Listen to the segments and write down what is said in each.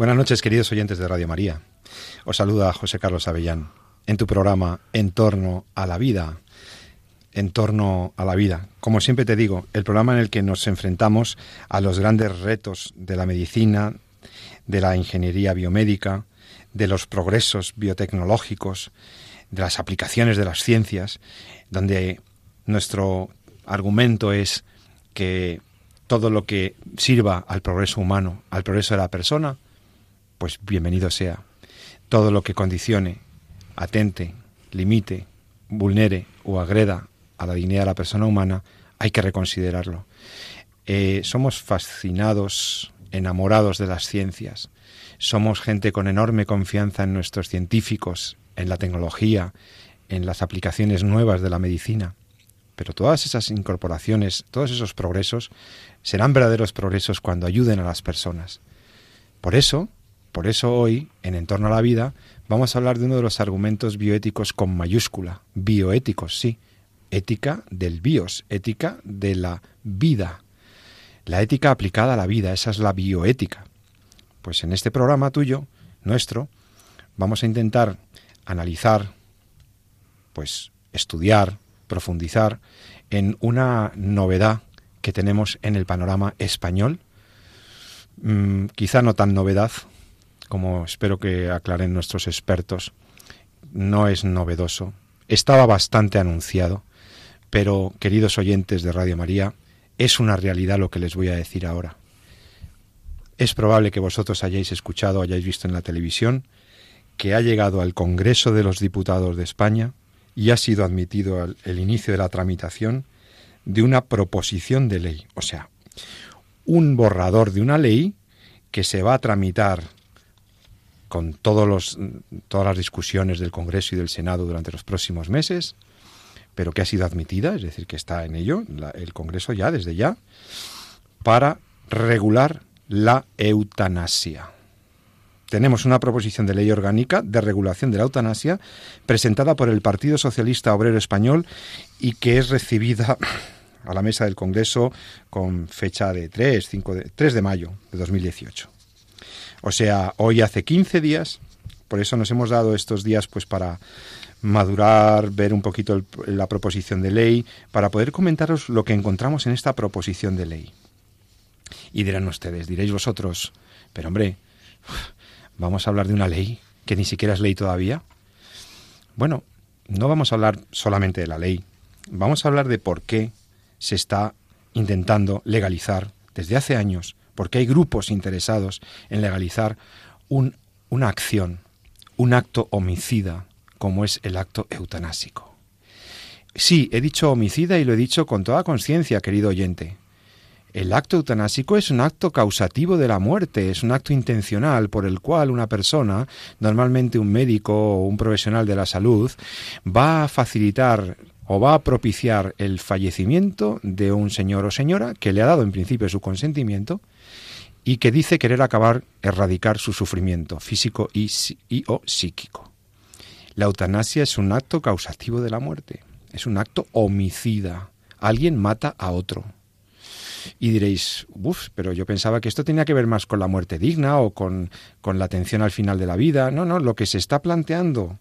Buenas noches, queridos oyentes de Radio María. Os saluda José Carlos Avellán en tu programa En torno a la vida. En torno a la vida. Como siempre te digo, el programa en el que nos enfrentamos a los grandes retos de la medicina, de la ingeniería biomédica, de los progresos biotecnológicos, de las aplicaciones de las ciencias, donde nuestro argumento es que todo lo que sirva al progreso humano, al progreso de la persona, pues bienvenido sea. Todo lo que condicione, atente, limite, vulnere o agreda a la dignidad de la persona humana, hay que reconsiderarlo. Eh, somos fascinados, enamorados de las ciencias. Somos gente con enorme confianza en nuestros científicos, en la tecnología, en las aplicaciones nuevas de la medicina. Pero todas esas incorporaciones, todos esos progresos, serán verdaderos progresos cuando ayuden a las personas. Por eso, por eso hoy, en Entorno a la Vida, vamos a hablar de uno de los argumentos bioéticos con mayúscula. Bioéticos, sí. Ética del bios, ética de la vida. La ética aplicada a la vida, esa es la bioética. Pues en este programa tuyo, nuestro, vamos a intentar analizar, pues estudiar, profundizar en una novedad que tenemos en el panorama español. Mm, quizá no tan novedad, como espero que aclaren nuestros expertos, no es novedoso. Estaba bastante anunciado, pero queridos oyentes de Radio María, es una realidad lo que les voy a decir ahora. Es probable que vosotros hayáis escuchado, hayáis visto en la televisión, que ha llegado al Congreso de los Diputados de España y ha sido admitido al el inicio de la tramitación de una proposición de ley, o sea, un borrador de una ley que se va a tramitar con todos los, todas las discusiones del Congreso y del Senado durante los próximos meses, pero que ha sido admitida, es decir, que está en ello el Congreso ya, desde ya, para regular la eutanasia. Tenemos una proposición de ley orgánica de regulación de la eutanasia presentada por el Partido Socialista Obrero Español y que es recibida a la mesa del Congreso con fecha de 3, 5 de, 3 de mayo de 2018. O sea, hoy hace 15 días, por eso nos hemos dado estos días pues para madurar, ver un poquito la proposición de ley, para poder comentaros lo que encontramos en esta proposición de ley. Y dirán ustedes, diréis vosotros, pero hombre, vamos a hablar de una ley que ni siquiera es ley todavía. Bueno, no vamos a hablar solamente de la ley, vamos a hablar de por qué se está intentando legalizar desde hace años porque hay grupos interesados en legalizar un, una acción, un acto homicida, como es el acto eutanásico. Sí, he dicho homicida y lo he dicho con toda conciencia, querido oyente. El acto eutanásico es un acto causativo de la muerte, es un acto intencional por el cual una persona, normalmente un médico o un profesional de la salud, va a facilitar o va a propiciar el fallecimiento de un señor o señora que le ha dado en principio su consentimiento y que dice querer acabar, erradicar su sufrimiento físico y, o psíquico. La eutanasia es un acto causativo de la muerte, es un acto homicida. Alguien mata a otro. Y diréis, uff, pero yo pensaba que esto tenía que ver más con la muerte digna o con, con la atención al final de la vida. No, no, lo que se está planteando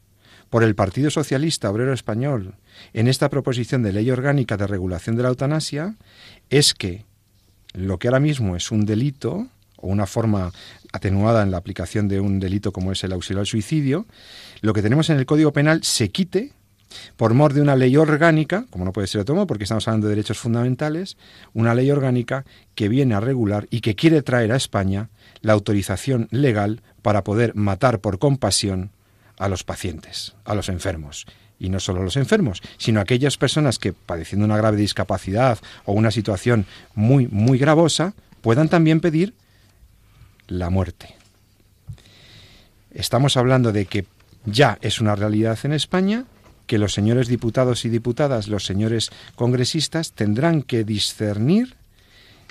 por el Partido Socialista Obrero Español en esta proposición de ley orgánica de regulación de la eutanasia es que lo que ahora mismo es un delito o una forma atenuada en la aplicación de un delito como es el auxilio al suicidio, lo que tenemos en el Código Penal se quite por mor de una ley orgánica, como no puede ser otro modo porque estamos hablando de derechos fundamentales, una ley orgánica que viene a regular y que quiere traer a España la autorización legal para poder matar por compasión a los pacientes, a los enfermos y no solo los enfermos, sino aquellas personas que padeciendo una grave discapacidad o una situación muy, muy gravosa, puedan también pedir la muerte. Estamos hablando de que ya es una realidad en España, que los señores diputados y diputadas, los señores congresistas, tendrán que discernir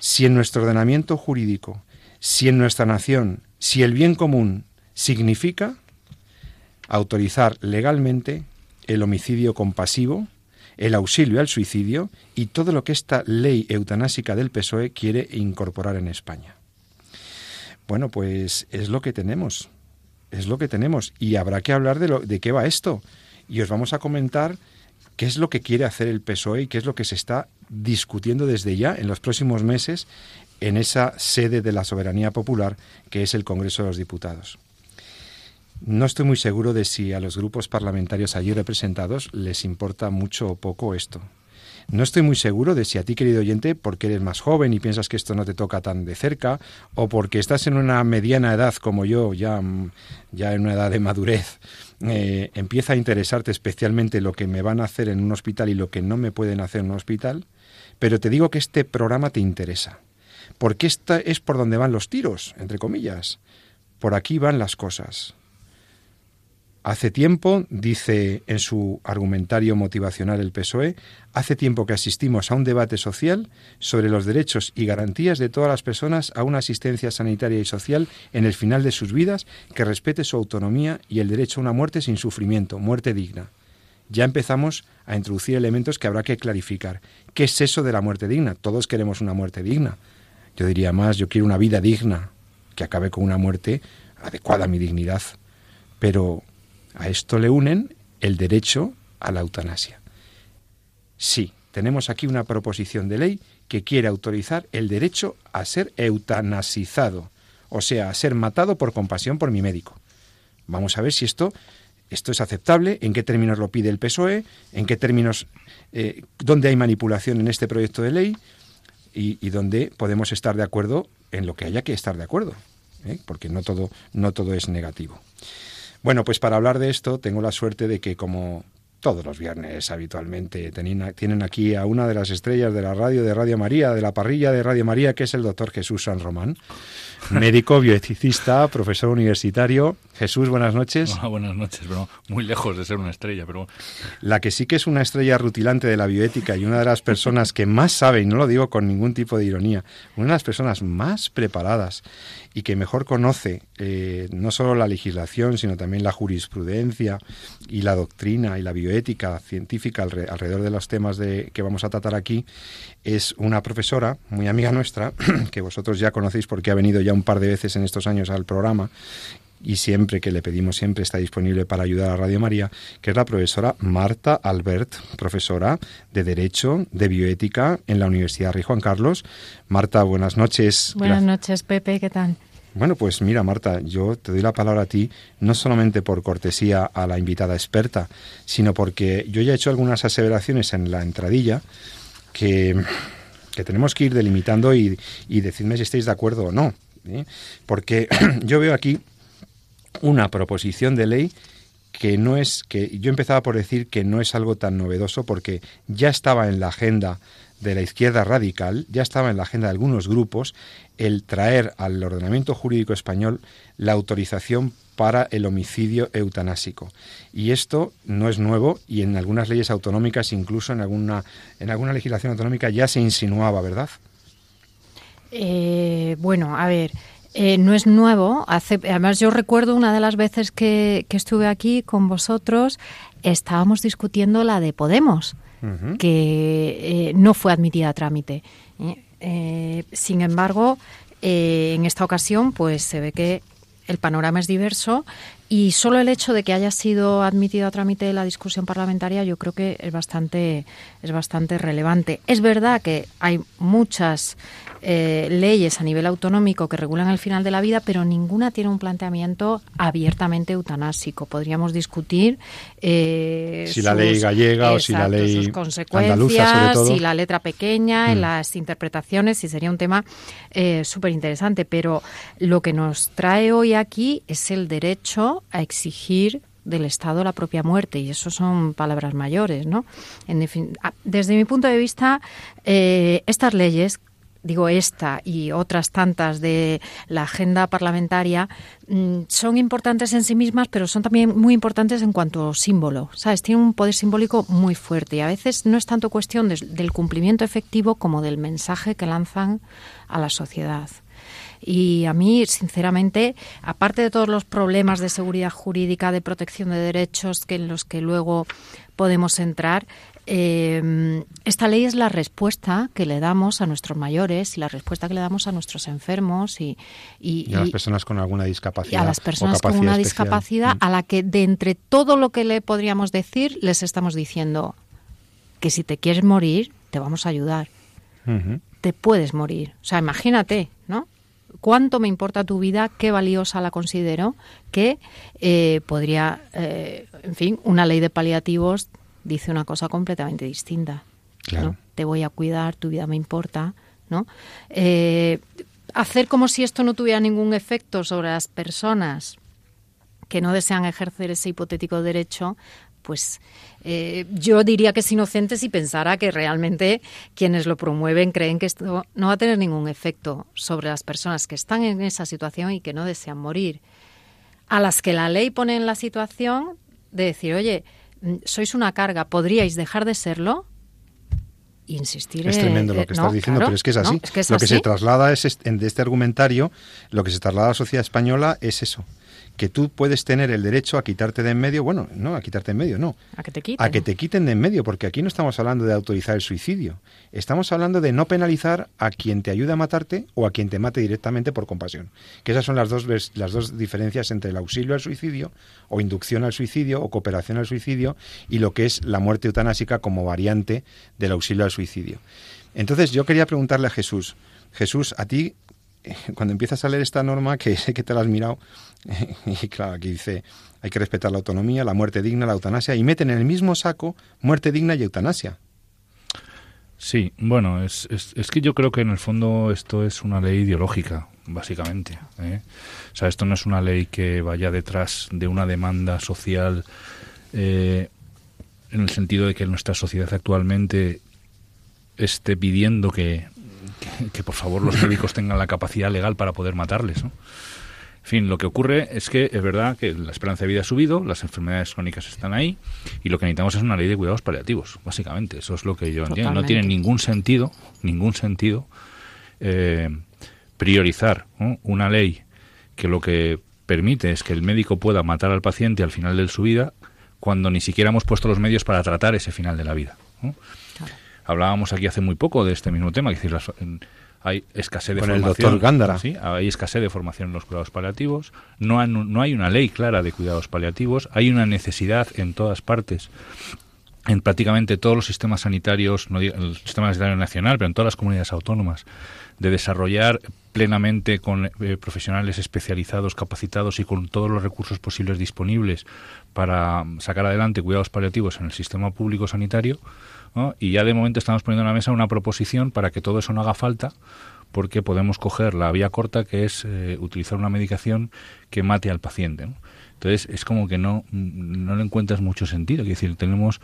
si en nuestro ordenamiento jurídico, si en nuestra nación, si el bien común significa autorizar legalmente el homicidio compasivo, el auxilio al suicidio y todo lo que esta ley eutanásica del PSOE quiere incorporar en España. Bueno, pues es lo que tenemos, es lo que tenemos y habrá que hablar de, lo, de qué va esto y os vamos a comentar qué es lo que quiere hacer el PSOE y qué es lo que se está discutiendo desde ya en los próximos meses en esa sede de la soberanía popular que es el Congreso de los Diputados. No estoy muy seguro de si a los grupos parlamentarios allí representados les importa mucho o poco esto. No estoy muy seguro de si a ti, querido oyente, porque eres más joven y piensas que esto no te toca tan de cerca, o porque estás en una mediana edad como yo, ya, ya en una edad de madurez, eh, empieza a interesarte especialmente lo que me van a hacer en un hospital y lo que no me pueden hacer en un hospital, pero te digo que este programa te interesa, porque esta es por donde van los tiros, entre comillas. Por aquí van las cosas. Hace tiempo, dice en su argumentario motivacional el PSOE, hace tiempo que asistimos a un debate social sobre los derechos y garantías de todas las personas a una asistencia sanitaria y social en el final de sus vidas que respete su autonomía y el derecho a una muerte sin sufrimiento, muerte digna. Ya empezamos a introducir elementos que habrá que clarificar. ¿Qué es eso de la muerte digna? Todos queremos una muerte digna. Yo diría más, yo quiero una vida digna, que acabe con una muerte adecuada a mi dignidad. Pero a esto le unen el derecho a la eutanasia. Sí, tenemos aquí una proposición de ley que quiere autorizar el derecho a ser eutanasizado, o sea, a ser matado por compasión por mi médico. Vamos a ver si esto, esto es aceptable, en qué términos lo pide el PSOE, en qué términos, eh, dónde hay manipulación en este proyecto de ley y, y, dónde podemos estar de acuerdo en lo que haya que estar de acuerdo, ¿eh? porque no todo, no todo es negativo. Bueno, pues para hablar de esto tengo la suerte de que como todos los viernes habitualmente tienen aquí a una de las estrellas de la radio de Radio María, de la parrilla de Radio María, que es el doctor Jesús San Román, médico, bioeticista, profesor universitario. Jesús, buenas noches. buenas noches, pero muy lejos de ser una estrella, pero... La que sí que es una estrella rutilante de la bioética y una de las personas que más sabe, y no lo digo con ningún tipo de ironía, una de las personas más preparadas y que mejor conoce eh, no solo la legislación, sino también la jurisprudencia y la doctrina y la bioética científica alrededor de los temas de, que vamos a tratar aquí, es una profesora muy amiga nuestra, que vosotros ya conocéis porque ha venido ya un par de veces en estos años al programa y siempre que le pedimos siempre está disponible para ayudar a Radio María, que es la profesora Marta Albert, profesora de Derecho, de Bioética en la Universidad Rey Juan Carlos. Marta, buenas noches. Buenas noches, Pepe, ¿qué tal? Bueno, pues mira, Marta, yo te doy la palabra a ti, no solamente por cortesía a la invitada experta, sino porque yo ya he hecho algunas aseveraciones en la entradilla que, tenemos que ir delimitando y, y, decidme si estáis de acuerdo o no. ¿eh? Porque yo veo aquí una proposición de ley que no es que yo empezaba por decir que no es algo tan novedoso porque ya estaba en la agenda de la izquierda radical, ya estaba en la agenda de algunos grupos el traer al ordenamiento jurídico español la autorización para el homicidio eutanásico. Y esto no es nuevo y en algunas leyes autonómicas, incluso en alguna, en alguna legislación autonómica, ya se insinuaba, ¿verdad? Eh, bueno, a ver, eh, no es nuevo. además, yo recuerdo una de las veces que, estuve aquí con vosotros, estábamos discutiendo la de Podemos, que eh, no fue admitida a trámite. Eh, sin embargo, en esta ocasión, pues se ve que el panorama es diverso y solo el hecho de que haya sido admitido a trámite la discusión parlamentaria yo creo que es bastante es bastante relevante. Es verdad que hay muchas eh, leyes a nivel autonómico que regulan el final de la vida, pero ninguna tiene un planteamiento abiertamente eutanásico. Podríamos discutir eh, si la ley gallega o si la ley sus consecuencias, si la letra pequeña, en mm. las interpretaciones, si sería un tema eh, súper interesante. Pero lo que nos trae hoy aquí es el derecho a exigir del Estado la propia muerte y eso son palabras mayores, ¿no? En desde mi punto de vista, estas leyes digo esta y otras tantas de la agenda parlamentaria, mm, son importantes en sí mismas, pero son también muy importantes en cuanto símbolo. ¿Sabes? Tienen un poder simbólico muy fuerte y a veces no es tanto cuestión del cumplimiento efectivo como del mensaje que lanzan a la sociedad. Y a mí, sinceramente, aparte de todos los problemas de seguridad jurídica, de protección de derechos que en los que luego podemos entrar, eh, esta ley es la respuesta que le damos a nuestros mayores y la respuesta que le damos a nuestros enfermos y, y, a las personas con alguna discapacidad. Y a las personas con una discapacidad mm. a la que de entre todo lo que le podríamos decir les estamos diciendo que si te quieres morir te vamos a ayudar. Te puedes morir. O sea, imagínate, ¿no? cuánto me importa tu vida, qué valiosa la considero, que eh, podría, eh, en fin, una ley de paliativos dice una cosa completamente distinta. Claro. Te voy a cuidar, tu vida me importa, ¿no? Eh, hacer como si esto no tuviera ningún efecto sobre las personas que no desean ejercer ese hipotético derecho, pues eh, yo diría que es inocente si pensara que realmente quienes lo promueven creen que esto no va a tener ningún efecto sobre las personas que están en esa situación y que no desean morir. A las que la ley pone en la situación de decir, oye, sois una carga, ¿podríais dejar de serlo? Insistir es tremendo lo que estás diciendo, pero es que es así. lo que se traslada es de este argumentario, lo que se traslada a la sociedad española es eso, que tú puedes tener el derecho a quitarte de en medio, bueno, no, a quitarte de en medio, no. A que te quiten. A que te quiten de en medio, porque aquí no estamos hablando de autorizar el suicidio. Estamos hablando de no penalizar a quien te ayude a matarte o a quien te mate directamente por compasión. Que esas son las dos, las dos diferencias entre el auxilio al suicidio o inducción al suicidio o cooperación al suicidio y lo que es la muerte eutanásica como variante del auxilio al suicidio. Entonces yo quería preguntarle a Jesús, Jesús, a ti cuando empiezas a leer esta norma, que sé que te la has mirado, y claro, aquí dice, hay que respetar la autonomía, la muerte digna, la eutanasia, y meten en el mismo saco muerte digna y eutanasia. Sí, bueno, es, es, que yo creo que en el fondo esto es una ley ideológica, básicamente. ¿eh? O sea, esto no es una ley que vaya detrás de una demanda social eh, en el sentido de que nuestra sociedad actualmente esté pidiendo que que, por favor los médicos tengan la capacidad legal para poder matarles. ¿no? En fin, lo que ocurre es que es verdad que la esperanza de vida ha subido, las enfermedades crónicas están ahí y lo que necesitamos es una ley de cuidados paliativos, básicamente. Eso es lo que yo entiendo. No tiene ningún sentido, ningún sentido eh, priorizar una ley que lo que permite es que el médico pueda matar al paciente al final de su vida cuando ni siquiera hemos puesto los medios para tratar ese final de la vida. Hablábamos aquí hace muy poco de este mismo tema, es decir, hay escasez de formación. el doctor Gándara. Sí, hay escasez de formación en los cuidados paliativos. No, no hay una ley clara de cuidados paliativos. Hay una necesidad en todas partes en prácticamente todos los sistemas sanitarios, no el sistema sanitario nacional, pero en todas las comunidades autónomas, de desarrollar plenamente con eh, profesionales especializados, capacitados y con todos los recursos posibles disponibles para sacar adelante cuidados paliativos en el sistema público sanitario, y ya de momento estamos poniendo en la mesa una proposición para que todo eso no haga falta, porque podemos coger la vía corta que es eh, utilizar una medicación que mate al paciente. Entonces es como que no, no le encuentras mucho sentido. Es decir, tenemos...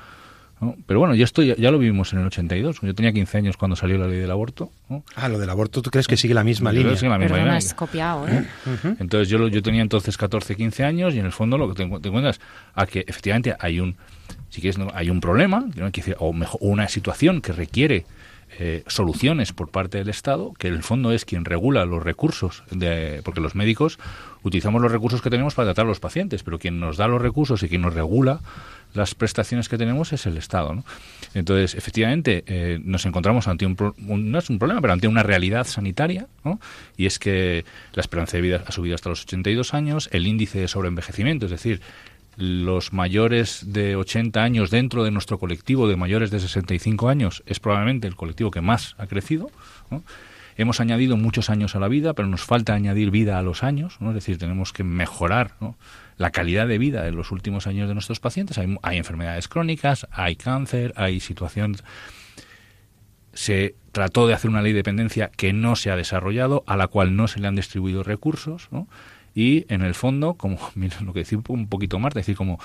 Pero bueno, ya, esto ya, lo vivimos en el 82. Yo tenía 15 años cuando salió la ley del aborto. Ah, lo del aborto, ¿tú crees que sigue la misma línea? Sigue la misma Pero no es copiado, ¿eh? Entonces yo, yo tenía entonces 14, 15 años y en el fondo lo que te, te encuentras a que efectivamente hay un si quieres, hay un problema, o mejor, una situación que requiere eh, soluciones por parte del Estado, que en el fondo es quien regula los recursos, de, porque los médicos utilizamos los recursos que tenemos para tratar a los pacientes, pero quien nos da los recursos y quien nos regula las prestaciones que tenemos es el Estado. ¿no? Entonces, efectivamente, eh, nos encontramos ante un, no es un problema, pero ante una realidad sanitaria, ¿no? y es que la esperanza de vida ha subido hasta los 82 años, el índice de sobreenvejecimiento, es decir, los mayores de 80 años dentro de nuestro colectivo de mayores de 65 años es probablemente el colectivo que más ha crecido. Hemos añadido muchos años a la vida, pero nos falta añadir vida a los años, es decir, tenemos que mejorar la calidad de vida en los últimos años de nuestros pacientes. Hay, hay enfermedades crónicas, hay cáncer, hay situaciones... Se trató de hacer una ley de dependencia que no se ha desarrollado, a la cual no se le han distribuido recursos, ¿no? Y en el fondo, como lo que decía un poquito más, decir como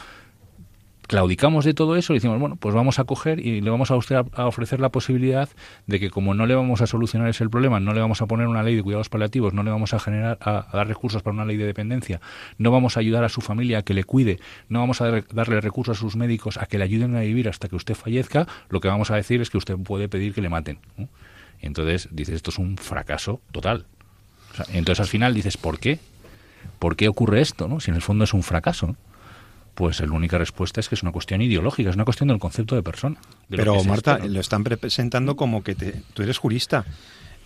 claudicamos de todo eso y decimos, bueno, pues vamos a coger y le vamos a, usted a, ofrecer la posibilidad de que como no le vamos a solucionar ese problema, no le vamos a poner una ley de cuidados paliativos, no le vamos a generar a, dar recursos para una ley de dependencia, no vamos a ayudar a su familia a que le cuide, no vamos a darle recursos a sus médicos a que le ayuden a vivir hasta que usted fallezca, lo que vamos a decir es que usted puede pedir que le maten. Y entonces dices, esto es un fracaso total. entonces al final dices, ¿por qué? ¿Por qué ocurre esto? ¿no? Si en el fondo es un fracaso. Pues la única respuesta es que es una cuestión ideológica, es una cuestión del concepto de persona. Pero Marta, lo están presentando como que tú eres jurista.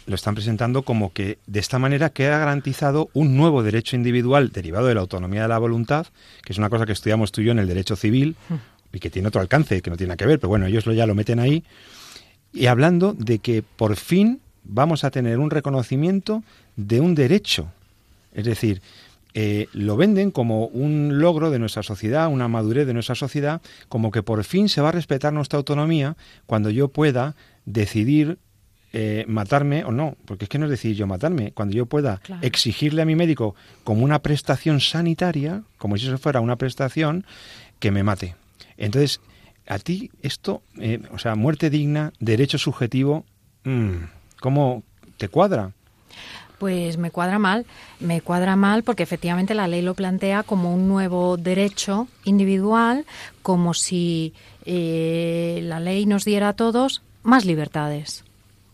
Lo están presentando como que de esta manera queda garantizado un nuevo derecho individual derivado de la autonomía de la voluntad, que es una cosa que estudiamos tú y yo en el derecho civil y que tiene otro alcance, que no tiene nada que ver, pero bueno, ellos lo, ya lo meten ahí. Y hablando de que por fin vamos a tener un reconocimiento de un derecho. Es decir, eh, lo venden como un logro de nuestra sociedad, una madurez de nuestra sociedad, como que por fin se va a respetar nuestra autonomía cuando yo pueda decidir eh, matarme o no, porque es que no es decidir yo matarme, cuando yo pueda exigirle a mi médico como una prestación sanitaria, como si eso fuera una prestación, que me mate. Entonces, a ti esto, eh, o sea, muerte digna, derecho subjetivo, mm, ¿cómo te cuadra? Pues me cuadra mal, me cuadra mal porque efectivamente la ley lo plantea como un nuevo derecho individual, como si eh, la ley nos diera a todos más libertades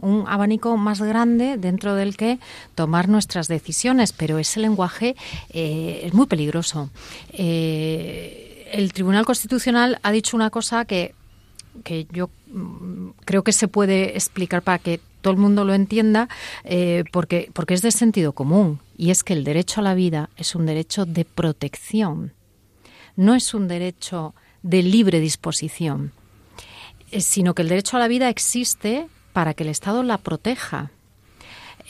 un abanico más grande dentro del que tomar nuestras decisiones, pero ese lenguaje eh, es muy peligroso. Eh, el Tribunal Constitucional ha dicho una cosa que, que yo mm, creo que se puede explicar para que todo el mundo lo entienda, eh, porque, porque es de sentido común, y es que el derecho a la vida es un derecho de protección, no es un derecho de libre disposición, eh, sino que el derecho a la vida existe para que el Estado la proteja.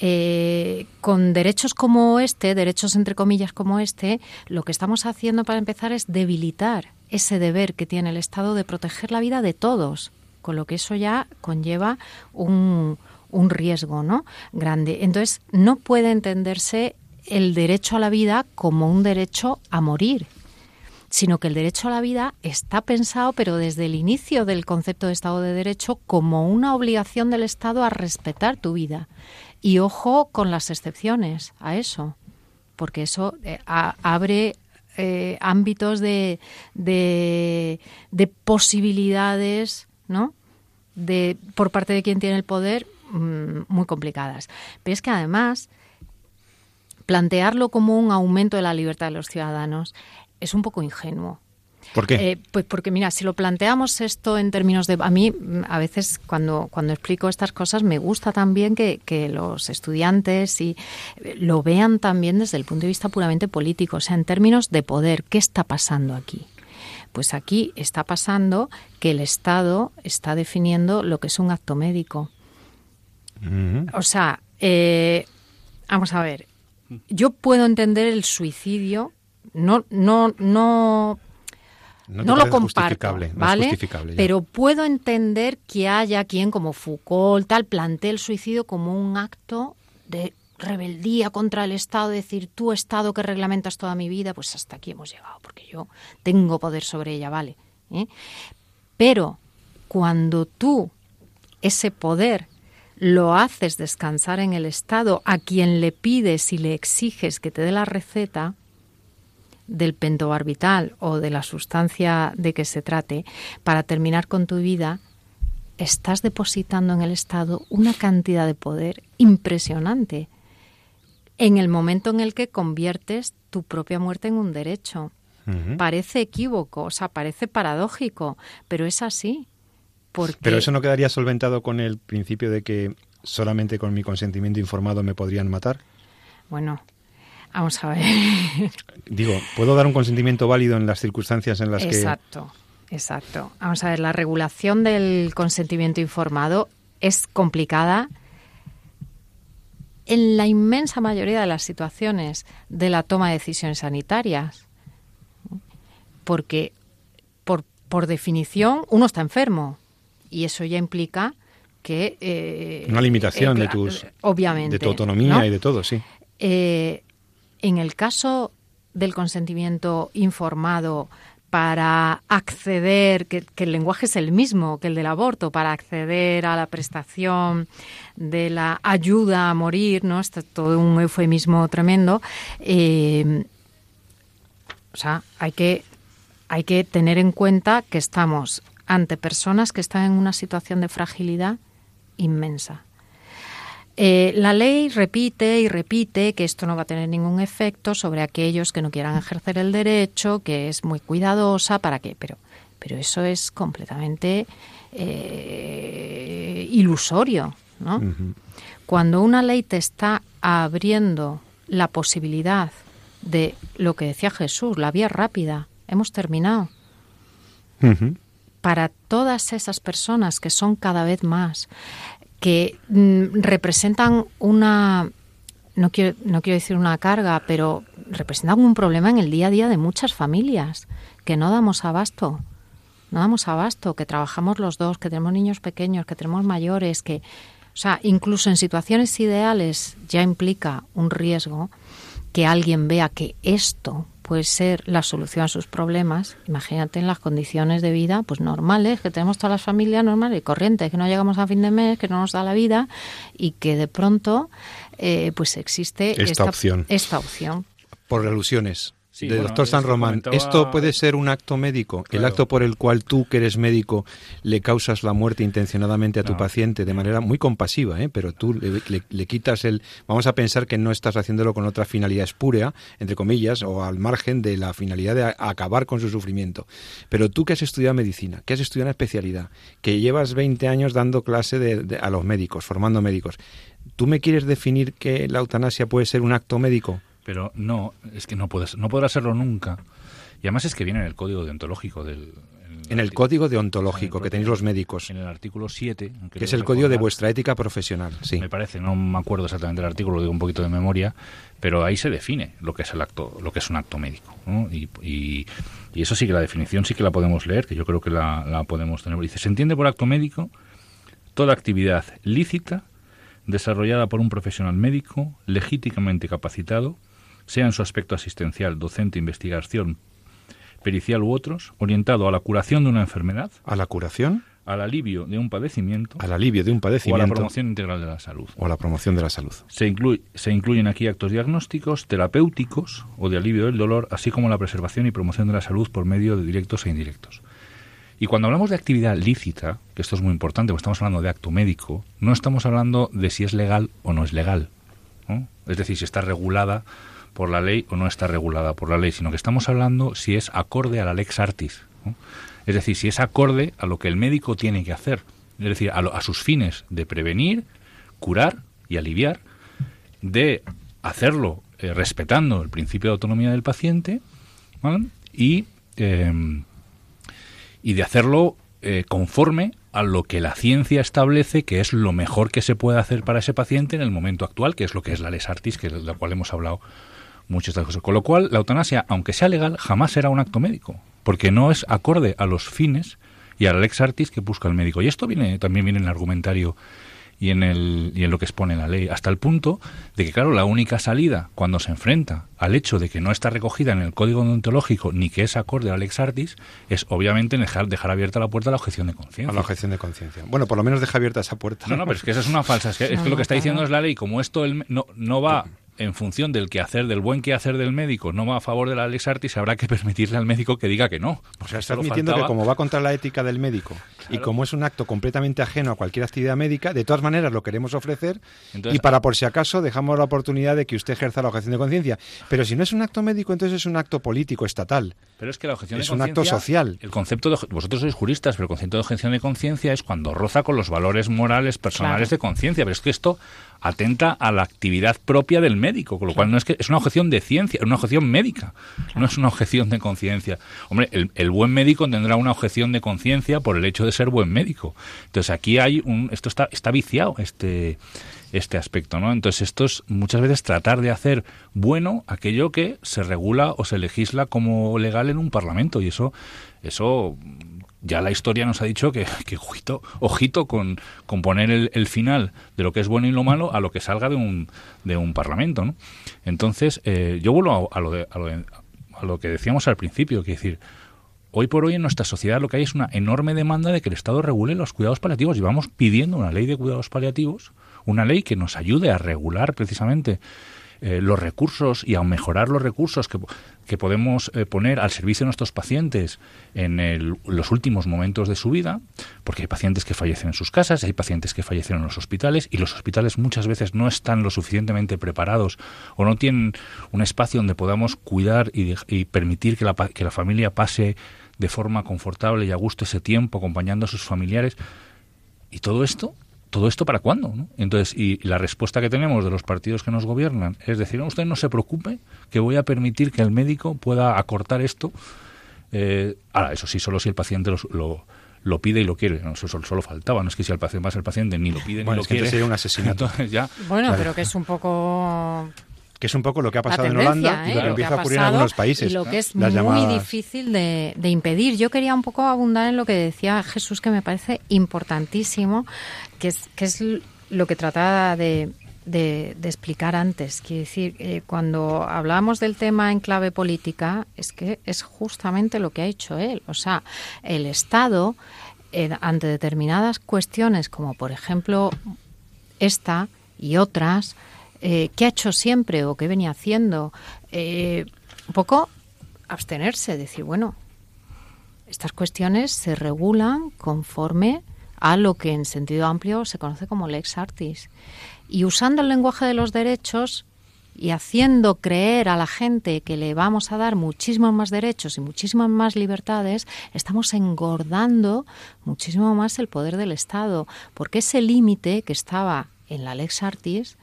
Eh, con derechos como este, derechos entre comillas como este, lo que estamos haciendo para empezar es debilitar ese deber que tiene el Estado de proteger la vida de todos, con lo que eso ya conlleva un, un riesgo ¿no? grande. Entonces, no puede entenderse el derecho a la vida como un derecho a morir, sino que el derecho a la vida está pensado, pero desde el inicio del concepto de Estado de Derecho, como una obligación del Estado a respetar tu vida. Y ojo con las excepciones a eso, porque eso eh, abre eh, ámbitos de, de, de posibilidades, ¿no? De, por parte de quien tiene el poder Mm, muy complicadas. Pero es que además plantearlo como un aumento de la libertad de los ciudadanos es un poco ingenuo. ¿Por qué? Eh, pues porque, mira, si lo planteamos esto en términos de... A mí, a veces, cuando, cuando explico estas cosas, me gusta también que, que los estudiantes y eh, lo vean también desde el punto de vista puramente político, o sea, en términos de poder. ¿Qué está pasando aquí? Pues aquí está pasando que el Estado está definiendo lo que es un acto médico. O sea, eh, vamos a ver, yo puedo entender el suicidio, no, no, no, no, lo comparto, ¿vale? Pero puedo entender que haya quien como Foucault tal plantee el suicidio como un acto de rebeldía contra el Estado, decir tú Estado que reglamentas toda mi vida, pues hasta aquí hemos llegado, porque yo tengo poder sobre ella, ¿vale? ¿Eh? Pero cuando tú ese poder lo haces descansar en el Estado, a quien le pides y le exiges que te dé la receta del pentobarbital o de la sustancia de que se trate para terminar con tu vida, estás depositando en el Estado una cantidad de poder impresionante en el momento en el que conviertes tu propia muerte en un derecho. Parece equívoco, o sea, parece paradójico, pero es así. Pero eso no quedaría solventado con el principio de que solamente con mi consentimiento informado me podrían matar. Bueno, vamos a ver. Digo, ¿puedo dar un consentimiento válido en las circunstancias en las que... Exacto, exacto. Vamos a ver, la regulación del consentimiento informado es complicada. En la inmensa mayoría de las situaciones de la toma de decisiones sanitarias, porque por, por definición uno está enfermo, y eso ya implica que... Eh, Una limitación de tus... Obviamente. De tu autonomía y de todo, sí. Eh, en el caso del consentimiento informado para acceder, que, el lenguaje es el mismo que el del aborto, para acceder a la prestación de la ayuda a morir, ¿no? Está todo un eufemismo tremendo. Eh, o sea, hay que, hay que tener en cuenta que estamos ante personas que están en una situación de fragilidad inmensa. Eh, la ley repite y repite que esto no va a tener ningún efecto sobre aquellos que no quieran ejercer el derecho, que es muy cuidadosa, ¿para qué? Pero, pero eso es completamente eh, ilusorio, ¿no? Cuando una ley te está abriendo la posibilidad de lo que decía Jesús, la vía rápida, hemos terminado. Para todas esas personas que son cada vez más, que mm, representan una, no quiero, no quiero decir una carga, pero representan un problema en el día a día de muchas familias, que no damos abasto, no damos abasto, que trabajamos los dos, que tenemos niños pequeños, que tenemos mayores, que, o sea, incluso en situaciones ideales ya implica un riesgo que alguien vea que esto puede ser la solución a sus problemas, imagínate en las condiciones de vida pues normales, que tenemos todas las familias normales y corrientes, que no llegamos a fin de mes, que no nos da la vida y que de pronto eh, pues existe esta, opción. Esta opción. Por alusiones de doctor San Román, esto puede ser un acto médico, el acto por el cual tú, que eres médico, le causas la muerte intencionadamente a tu paciente de manera muy compasiva, ¿eh? pero tú le, quitas el... Vamos a pensar que no estás haciéndolo con otra finalidad espúrea, entre comillas, o al margen de la finalidad de acabar con su sufrimiento. Pero tú que has estudiado medicina, que has estudiado una especialidad, que llevas 20 años dando clase a los médicos, formando médicos, ¿tú me quieres definir que la eutanasia puede ser un acto médico? Pero no, es que no, puedes, no podrá serlo nunca. Y además es que viene en el código deontológico del... En el, código deontológico que tenéis los médicos. En el artículo 7. Que es el código de vuestra ética profesional, sí. Me parece, no me acuerdo exactamente del artículo, lo digo un poquito de memoria, pero ahí se define lo que es el acto, lo que es un acto médico. Y, y, eso sí que la definición sí que la podemos leer, que yo creo que la, la podemos tener. Dice, se entiende por acto médico toda actividad lícita desarrollada por un profesional médico legítimamente capacitado sea en su aspecto asistencial, docente, investigación, pericial u otros, orientado a la curación de una enfermedad. ¿A la curación? Al alivio de un padecimiento. Al alivio de un padecimiento. O a la promoción integral de la salud. O a la promoción de la salud. Se, se incluyen aquí actos diagnósticos, terapéuticos o de alivio del dolor, así como la preservación y promoción de la salud por medio de directos e indirectos. Y cuando hablamos de actividad lícita, que esto es muy importante, porque estamos hablando de acto médico, no estamos hablando de si es legal o no es legal. Es decir, si está regulada por la ley o no está regulada por la ley, sino que estamos hablando si es acorde a la lex artis. Es decir, si es acorde a lo que el médico tiene que hacer, es decir, a, sus fines de prevenir, curar y aliviar, de hacerlo eh, respetando el principio de autonomía del paciente y, em, y de hacerlo eh, conforme a lo que la ciencia establece que es lo mejor que se puede hacer para ese paciente en el momento actual, que es lo que es la lex artis, que de la cual hemos hablado muchas de cosas. Con lo cual, la eutanasia, aunque sea legal, jamás será un acto médico, porque no es acorde a los fines y a la lex artis que busca el médico. Y esto viene también viene en el argumentario y en, el, y en lo que expone la ley, hasta el punto de que, claro, la única salida cuando se enfrenta al hecho de que no está recogida en el código deontológico ni que es acorde a la lex artis, es obviamente dejar, dejar abierta la puerta a la objeción de conciencia. A la objeción de conciencia. Bueno, por lo menos deja abierta esa puerta. No, no, pero es que esa es una falsa. Es que, es que lo que está diciendo es la ley, como esto el, no, no va en función del quehacer, del buen quehacer del médico, no va a favor de la Lex Artis, habrá que permitirle al médico que diga que no. O sea, está admitiendo que como va contra la ética del médico y como es un acto completamente ajeno a cualquier actividad médica, de todas maneras lo queremos ofrecer y para por si acaso dejamos la oportunidad de que usted ejerza la objeción de conciencia. Pero si no es un acto médico, entonces es un acto político, estatal. Pero es que la objeción es un acto social. El concepto de, vosotros sois juristas, pero el concepto de objeción de conciencia es cuando roza con los valores morales personales de conciencia. Pero es que esto atenta a la actividad propia del médico, con lo cual no es que es una objeción de ciencia, es una objeción médica, no es una objeción de conciencia. Hombre, el, buen médico tendrá una objeción de conciencia por el hecho de ser buen médico. Entonces aquí hay un, esto está, está viciado este este aspecto, ¿no? Entonces esto es muchas veces tratar de hacer bueno aquello que se regula o se legisla como legal en un parlamento y eso eso ya la historia nos ha dicho que, ojito, con, con poner el, final de lo que es bueno y lo malo a lo que salga de un, de un parlamento. ¿no? Entonces, eh, yo vuelvo a, lo de, a, lo a, lo que decíamos al principio, que decir, hoy por hoy en nuestra sociedad lo que hay es una enorme demanda de que el Estado regule los cuidados paliativos. Y vamos pidiendo una ley de cuidados paliativos, una ley que nos ayude a regular precisamente eh, los recursos y a mejorar los recursos que, que podemos eh, poner al servicio de nuestros pacientes en los últimos momentos de su vida, porque hay pacientes que fallecen en sus casas, hay pacientes que fallecen en los hospitales y los hospitales muchas veces no están lo suficientemente preparados o no tienen un espacio donde podamos cuidar y, y permitir que la, que la familia pase de forma confortable y a gusto ese tiempo acompañando a sus familiares. Y todo esto ¿todo esto para cuándo? Entonces, y la respuesta que tenemos de los partidos que nos gobiernan es decir, usted no se preocupe, que voy a permitir que el médico pueda acortar esto. Eh, ahora, eso sí, solo si el paciente lo, lo, pide y lo quiere. eso solo, faltaba. No es que si el paciente, más el paciente ni lo pide ni lo quiere. sería un asesinato. ya, bueno, pero que es un poco que es un poco lo que ha pasado en Holanda y lo que ¿eh? empieza a ocurrir en algunos países. Y lo que es muy difícil de, impedir. Yo quería un poco abundar en lo que decía Jesús, que me parece importantísimo, que es, que es lo que trataba de, explicar antes. Quiero decir, eh, cuando hablamos del tema en clave política, es que es justamente lo que ha hecho él. O sea, el Estado, eh, ante determinadas cuestiones, como por ejemplo esta y otras, eh, qué ha hecho siempre o qué venía haciendo. Eh, un poco abstenerse, decir, bueno, estas cuestiones se regulan conforme a lo que en sentido amplio se conoce como lex artis. Y usando el lenguaje de los derechos y haciendo creer a la gente que le vamos a dar muchísimos más derechos y muchísimas más libertades, estamos engordando muchísimo más el poder del Estado, porque ese límite que estaba en la lex artis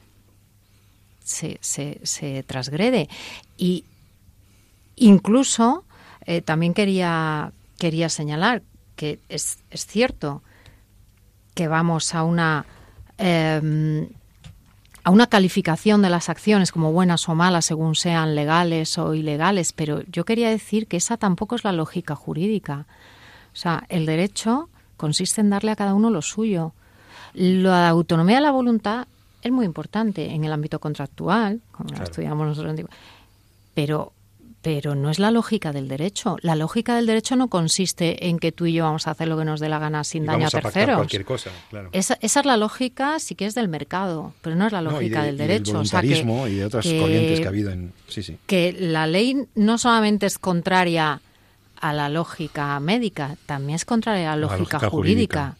se, transgrede. Y incluso eh, también quería, quería señalar que es, es cierto que vamos a una em, a una calificación de las acciones como buenas o malas según sean legales o ilegales, pero yo quería decir que esa tampoco es la lógica jurídica. O sea, el derecho consiste en darle a cada uno lo suyo. La autonomía de la voluntad es muy importante en el ámbito contractual, como estudiamos nosotros, pero pero no es la lógica del derecho. La lógica del derecho no consiste en que tú y yo vamos a hacer lo que nos dé la gana sin daño a terceros. cualquier cosa, claro. esa, esa, es la lógica, sí que es del mercado, pero no es la lógica del derecho. Y voluntarismo o y de otras corrientes que ha habido en. Sí, sí. Que la ley no solamente es contraria a la lógica médica, también es contraria a la lógica, jurídica.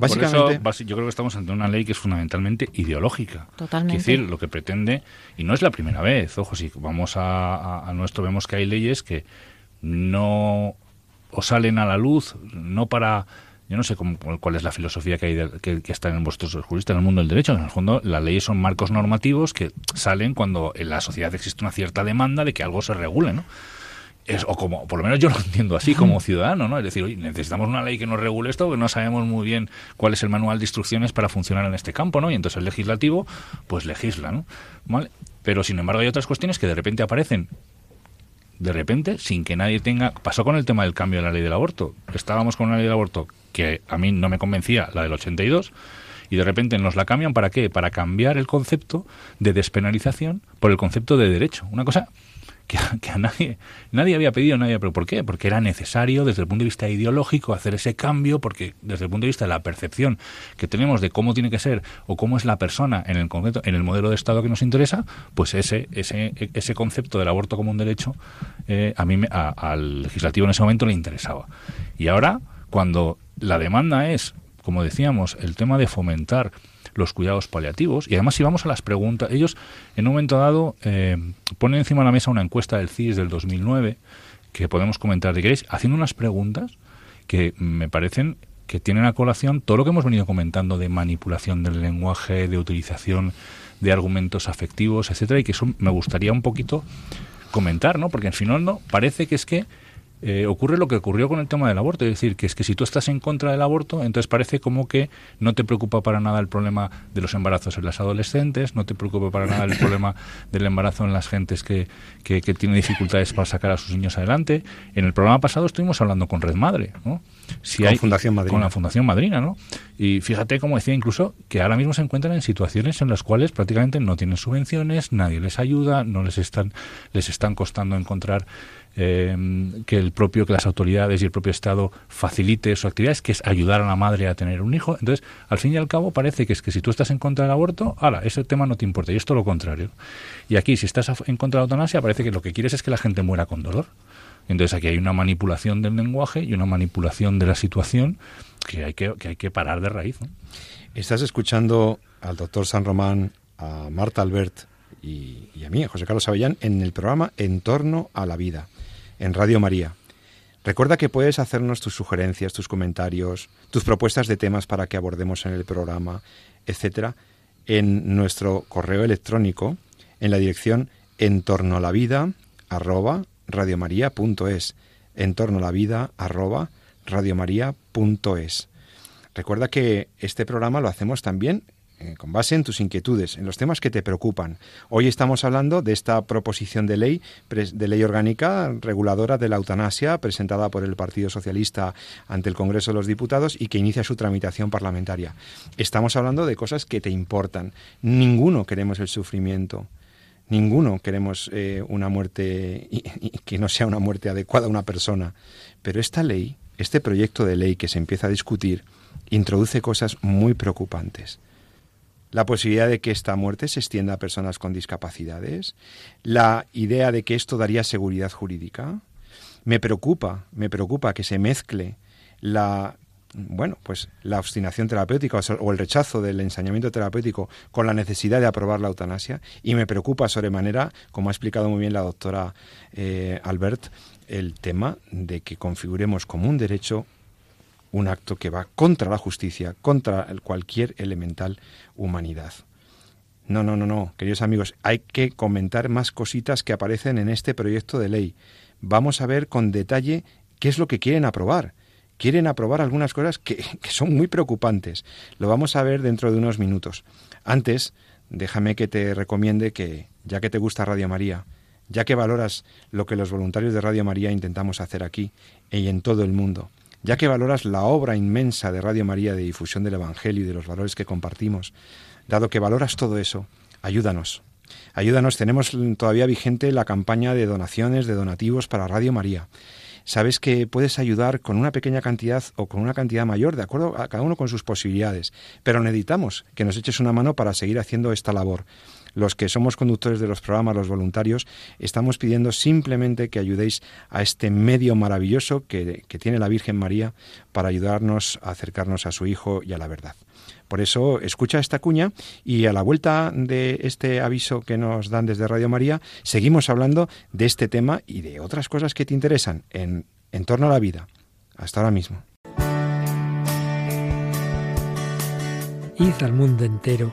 Básicamente, Por eso, yo creo que estamos ante una ley que es fundamentalmente ideológica. Totalmente. Es decir, lo que pretende, y no es la primera vez, ojo, si vamos a, nuestro, vemos que hay leyes que no o salen a la luz, no para yo no sé cómo, cuál es la filosofía que hay que, está en vuestros juristas en el mundo del derecho. En el fondo, las leyes son marcos normativos que salen cuando en la sociedad existe una cierta demanda de que algo se regule, ¿no? O como, por lo menos yo lo entiendo así como ciudadano, ¿no? Es decir, necesitamos una ley que nos regule esto, porque no sabemos muy bien cuál es el manual de instrucciones para funcionar en este campo, ¿no? Y entonces el legislativo, pues legisla, ¿no? ¿Vale? Pero sin embargo hay otras cuestiones que de repente aparecen de repente, sin que nadie tenga... Pasó con el tema del cambio de la ley del aborto. Estábamos con una ley del aborto que a mí no me convencía, la del 82, y de repente nos la cambian para qué? Para cambiar el concepto de despenalización por el concepto de derecho. Una cosa que, a, nadie, nadie había pedido, nadie, pero ¿por qué? Porque era necesario desde el punto de vista ideológico hacer ese cambio, porque desde el punto de vista de la percepción que tenemos de cómo tiene que ser o cómo es la persona en el concreto, en el modelo de Estado que nos interesa, pues ese, ese, ese concepto del aborto como un derecho eh, a mí al legislativo en ese momento le interesaba. Y ahora, cuando la demanda es, como decíamos, el tema de fomentar los cuidados paliativos. Y además, si vamos a las preguntas, ellos en un momento dado eh, ponen encima de la mesa una encuesta del CIS del 2009 que podemos comentar, de queréis, haciendo unas preguntas que me parecen que tienen a colación todo lo que hemos venido comentando de manipulación del lenguaje, de utilización de argumentos afectivos, etcétera, y que eso me gustaría un poquito comentar, ¿no? Porque al final no parece que es que eh, ocurre lo que ocurrió con el tema del aborto, es decir, que es que si tú estás en contra del aborto, entonces parece como que no te preocupa para nada el problema de los embarazos en las adolescentes, no te preocupa para nada el problema del embarazo en las gentes que, que, tienen dificultades para sacar a sus niños adelante. En el programa pasado estuvimos hablando con Red Madre, ¿no? Si con Fundación Madrina. Con la Fundación Madrina, ¿no? Y fíjate, como decía incluso, que ahora mismo se encuentran en situaciones en las cuales prácticamente no tienen subvenciones, nadie les ayuda, no les están, les están costando encontrar eh, que el propio que las autoridades y el propio Estado facilite su actividad, que es ayudar a la madre a tener un hijo. Entonces, al fin y al cabo, parece que es que si tú estás en contra del aborto, ala, ese tema no te importa. Y esto lo contrario. Y aquí, si estás en contra de la eutanasia, parece que lo que quieres es que la gente muera con dolor. Entonces aquí hay una manipulación del lenguaje y una manipulación de la situación que hay que, que, hay que parar de raíz. Estás escuchando al doctor San Román, a Marta Albert y, y, a mí, a José Carlos Avellán, en el programa En torno a la vida, en Radio María. Recuerda que puedes hacernos tus sugerencias, tus comentarios, tus propuestas de temas para que abordemos en el programa, etcétera, en nuestro correo electrónico en la dirección en torno a la vida arroba radiomaria.es, en torno a la vida arroba radiomaria.es. Recuerda que este programa lo hacemos también eh, con base en tus inquietudes, en los temas que te preocupan. Hoy estamos hablando de esta proposición de ley, de ley orgánica reguladora de la eutanasia presentada por el Partido Socialista ante el Congreso de los Diputados y que inicia su tramitación parlamentaria. Estamos hablando de cosas que te importan. Ninguno queremos el sufrimiento. Ninguno queremos eh, una muerte que no sea una muerte adecuada a una persona. Pero esta ley, este proyecto de ley que se empieza a discutir, introduce cosas muy preocupantes. La posibilidad de que esta muerte se extienda a personas con discapacidades, la idea de que esto daría seguridad jurídica. Me preocupa, me preocupa que se mezcle la bueno, pues la obstinación terapéutica o el rechazo del ensañamiento terapéutico con la necesidad de aprobar la eutanasia y me preocupa sobremanera, como ha explicado muy bien la doctora eh, Albert, el tema de que configuremos como un derecho un acto que va contra la justicia, contra cualquier elemental humanidad. No, no, no, no, queridos amigos, hay que comentar más cositas que aparecen en este proyecto de ley. Vamos a ver con detalle qué es lo que quieren aprobar quieren aprobar algunas cosas que, son muy preocupantes. Lo vamos a ver dentro de unos minutos. Antes, déjame que te recomiende que, ya que te gusta Radio María, ya que valoras lo que los voluntarios de Radio María intentamos hacer aquí y en todo el mundo, ya que valoras la obra inmensa de Radio María de difusión del Evangelio y de los valores que compartimos, dado que valoras todo eso, ayúdanos. Ayúdanos, tenemos todavía vigente la campaña de donaciones, de donativos para Radio María sabes que puedes ayudar con una pequeña cantidad o con una cantidad mayor, de acuerdo a cada uno con sus posibilidades. Pero necesitamos que nos eches una mano para seguir haciendo esta labor. Los que somos conductores de los programas, los voluntarios, estamos pidiendo simplemente que ayudéis a este medio maravilloso que, que tiene la Virgen María para ayudarnos a acercarnos a su Hijo y a la verdad. Por eso escucha esta cuña y a la vuelta de este aviso que nos dan desde Radio María, seguimos hablando de este tema y de otras cosas que te interesan en, en torno a la vida. Hasta ahora mismo. Id al mundo entero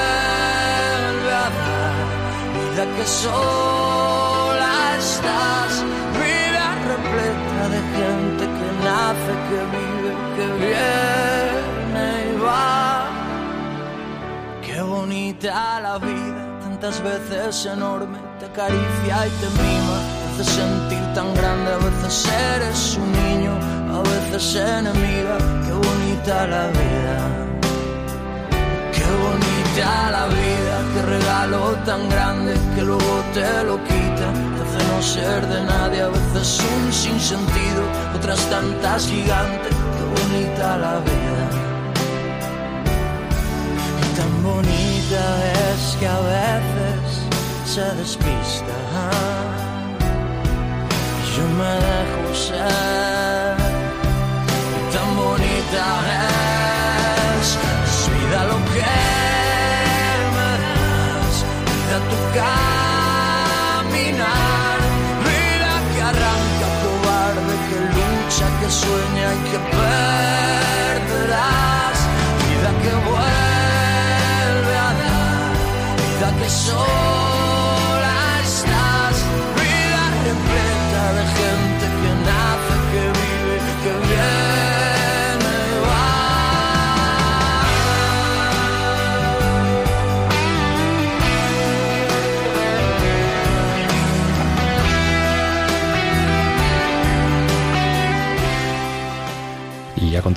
que sola estás, vida repleta de gente que nace, que vive, que viene y va. Qué bonita la vida, tantas veces enorme, te acaricia y te mima, te hace sentir tan grande, a veces eres un niño, a veces enemiga, qué bonita la vida. Bonita la vida, qué regalo tan grande que luego te lo quita, te hace no ser de nadie, a veces un sinsentido, otras tantas gigantes, qué bonita la vida. Y tan bonita es que a veces se despista. Yo me dejo ser. Y tan bonita es,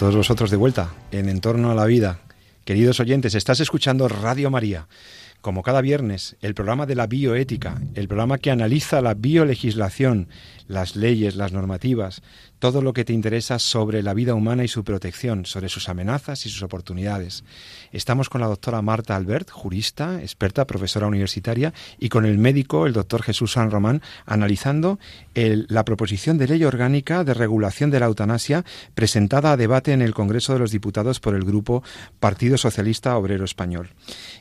todos vosotros de vuelta, en Entorno a la Vida. Queridos oyentes, estás escuchando Radio María. Como cada viernes, el programa de la bioética, el programa que analiza la biolegislación, las leyes, las normativas, todo lo que te interesa sobre la vida humana y su protección, sobre sus amenazas y sus oportunidades. Estamos con la doctora Marta Albert, jurista, experta, profesora universitaria, y con el médico, el doctor Jesús San Román, analizando el- la proposición de ley orgánica de regulación de la eutanasia presentada a debate en el Congreso de los Diputados por el Grupo Partido Socialista Obrero Español.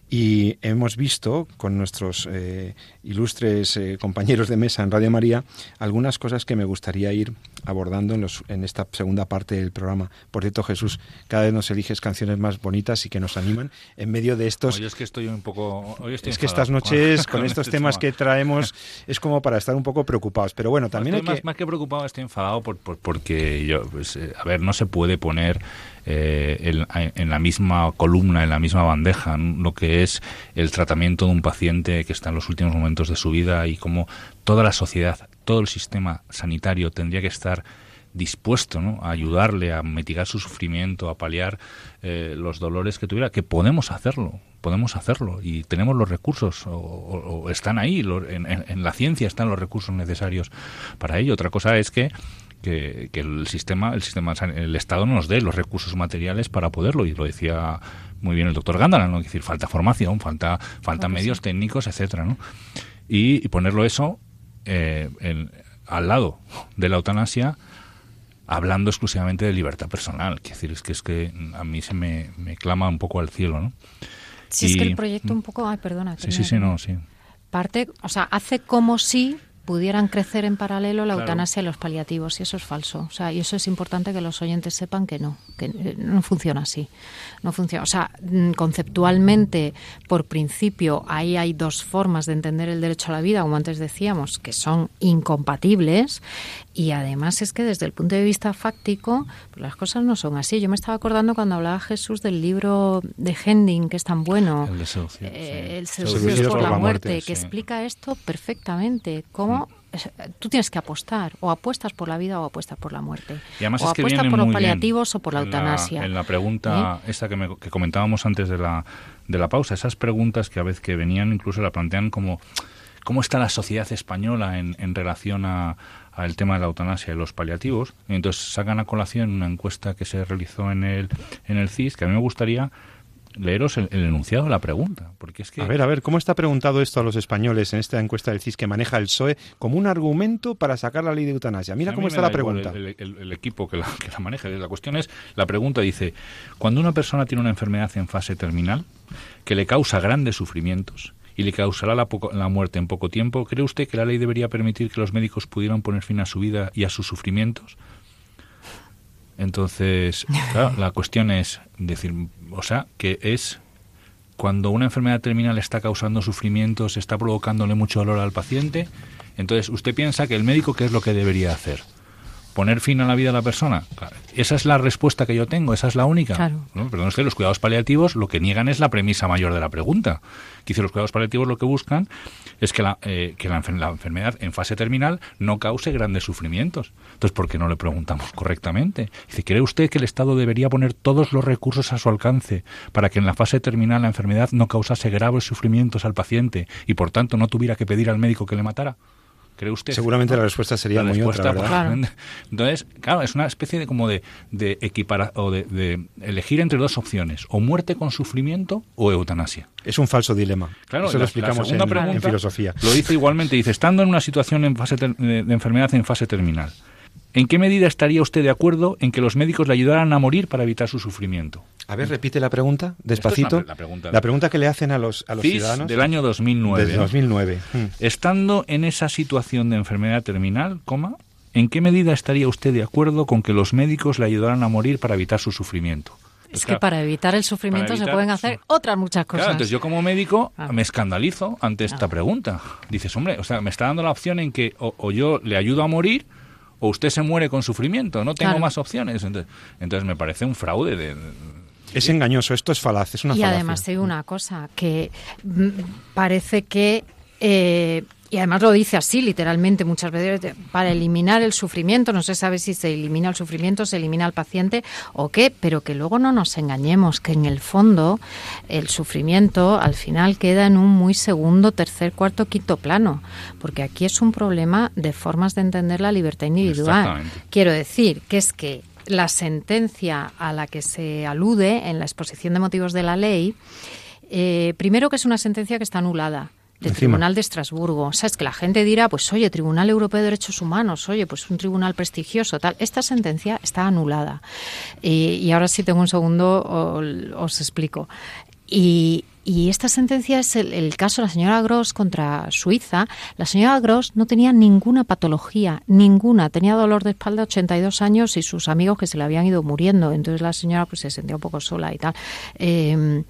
Y hemos visto con nuestros eh, ilustres eh, compañeros de mesa en Radio María algunas cosas que me gustaría ir abordando en, los, en esta segunda parte del programa. Por cierto, Jesús, cada vez nos eliges canciones más bonitas y que nos animan en medio de estos... Hoy es que estoy un poco. Hoy estoy Es que estas noches, con, con estos este temas tema. que traemos, es como para estar un poco preocupados. Pero bueno, también hay Estoy más, que... más que preocupado, estoy enfadado por, por- porque yo, pues, eh, a ver, no se puede poner eh, en, la misma columna, en la misma bandeja, lo que es el tratamiento de un paciente que está en los últimos momentos de su vida y cómo toda la sociedad, todo el sistema sanitario tendría que estar dispuesto a ayudarle a mitigar su sufrimiento, a paliar eh, los dolores que tuviera, que podemos hacerlo, podemos hacerlo y tenemos los recursos, o, están ahí, lo- en la ciencia están los recursos necesarios para ello. Otra cosa es que que, que el sistema, el sistema, el Estado no nos dé los recursos materiales para poderlo, y lo decía muy bien el doctor Gándala, ¿no? Es decir, falta formación, falta, falta medios técnicos, etcétera, ¿no? Y, y ponerlo eso eh, en- al lado de la eutanasia, hablando exclusivamente de libertad personal. Quiero decir, es que es que a mí se me, me clama un poco al cielo, ¿no? Si es que el proyecto un poco... Ay, perdona. Sí, sí, sí, no, sí. Parte, o sea, hace como si pudieran crecer en paralelo la Claro. eutanasia y los paliativos, y eso es falso. O sea, y eso es importante que los oyentes sepan que no, que eh, no funciona así. No funciona. O sea, mm, conceptualmente, por principio, ahí hay dos formas de entender el derecho a la vida, como antes decíamos, que son incompatibles, y además es que desde el punto de vista fáctico, pues las cosas no son así. Yo me estaba acordando cuando hablaba Jesús del libro de Hending, que es tan bueno, El de seducción, eh, sí. el por, por la, muerte, muerte, que sí. explica esto perfectamente. Cómo tú tienes que apostar, o apuestas por la vida o apuestas por la muerte. Y además o es que apuestas por los paliativos o por la en eutanasia. en la pregunta esta que, me- que comentábamos antes de la, de la pausa, esas preguntas que a veces que venían incluso la plantean como cómo está la sociedad española en, en relación a al tema de la eutanasia y los paliativos. Entonces sacan a colación una encuesta que se realizó en el, en el CIS, que a mí me gustaría leeros el, el enunciado de la pregunta, porque es que... A ver, a ver, ¿cómo está preguntado esto a los españoles en esta encuesta del CIS que maneja el PSOE como un argumento para sacar la ley de eutanasia? Mira cómo está la pregunta. El, el- el equipo que la, que la maneje. La cuestión es, la pregunta dice, cuando una persona tiene una enfermedad en fase terminal que le causa grandes sufrimientos y le causará la, poco- la muerte en poco tiempo, ¿cree usted que la ley debería permitir que los médicos pudieran poner fin a su vida y a sus sufrimientos? Entonces, claro, la cuestión es decir, o sea, que es cuando una enfermedad terminal está causando sufrimientos, está provocándole mucho dolor al paciente, entonces usted piensa que el médico qué es lo que debería hacer? Poner fin a la vida de la persona. Esa es la respuesta que yo tengo, esa es la única. Claro. Perdón usted, los cuidados paliativos lo que niegan es la premisa mayor de la pregunta. Que los cuidados paliativos lo que buscan es que, la, eh, que la, enfermedad en fase terminal no cause grandes sufrimientos. Entonces, ¿por qué no le preguntamos correctamente? Dice, ¿cree usted que el Estado debería poner todos los recursos a su alcance para que en la fase terminal la enfermedad no causase graves sufrimientos al paciente y por tanto no tuviera que pedir al médico que le matara? ¿Cree usted? Seguramente la respuesta sería muy otra, ¿verdad? Entonces, claro, es una especie de como de, de equiparar o de, elegir entre dos opciones, o muerte con sufrimiento o eutanasia. Es un falso dilema. Claro, Eso lo explicamos en, filosofía. Lo dice igualmente, dice, estando en una situación en fase de enfermedad en fase terminal, ¿En qué medida estaría usted de acuerdo en que los médicos le ayudaran a morir para evitar su sufrimiento? A ver, repite la pregunta, despacito. la, pregunta, la, pregunta, que le hacen a los, a los ciudadanos. Del año 2009. Desde 2009. Hmm. Estando en esa situación de enfermedad terminal, coma, ¿en qué medida estaría usted de acuerdo con que los médicos le ayudaran a morir para evitar su sufrimiento? Es que para evitar el sufrimiento se pueden hacer otras muchas cosas. Claro, entonces yo como médico ah. me escandalizo ante esta ah. pregunta. Dices, hombre, o sea, me está dando la opción en que o yo le ayudo a morir o usted se muere con sufrimiento, no tengo más opciones. Entonces, me parece un fraude de, es engañoso, esto es falaz, es una y además digo una cosa, que mm, parece que eh, y además lo dice así literalmente muchas veces, para eliminar el sufrimiento, no se sabe si se elimina el sufrimiento, se elimina al paciente o qué, pero que luego no nos engañemos, que en el fondo el sufrimiento al final queda en un muy segundo, tercer, cuarto, quinto plano, porque aquí es un problema de formas de entender la libertad individual. Quiero decir que es que la sentencia a la que se alude en la exposición de motivos de la ley, eh, primero que es una sentencia que está anulada del Tribunal de Estrasburgo. O sea, es que la gente dirá, pues oye, Tribunal Europeo de Derechos Humanos, oye, pues un tribunal prestigioso, tal. Esta sentencia está anulada. Y, ahora sí tengo un segundo, os, explico. Y, esta sentencia es el, caso de la señora Gross contra Suiza. La señora Gross no tenía ninguna patología, ninguna. Tenía dolor de espalda, 82 años y sus amigos que se le habían ido muriendo. Entonces la señora pues se sentía un poco sola y tal. Eh,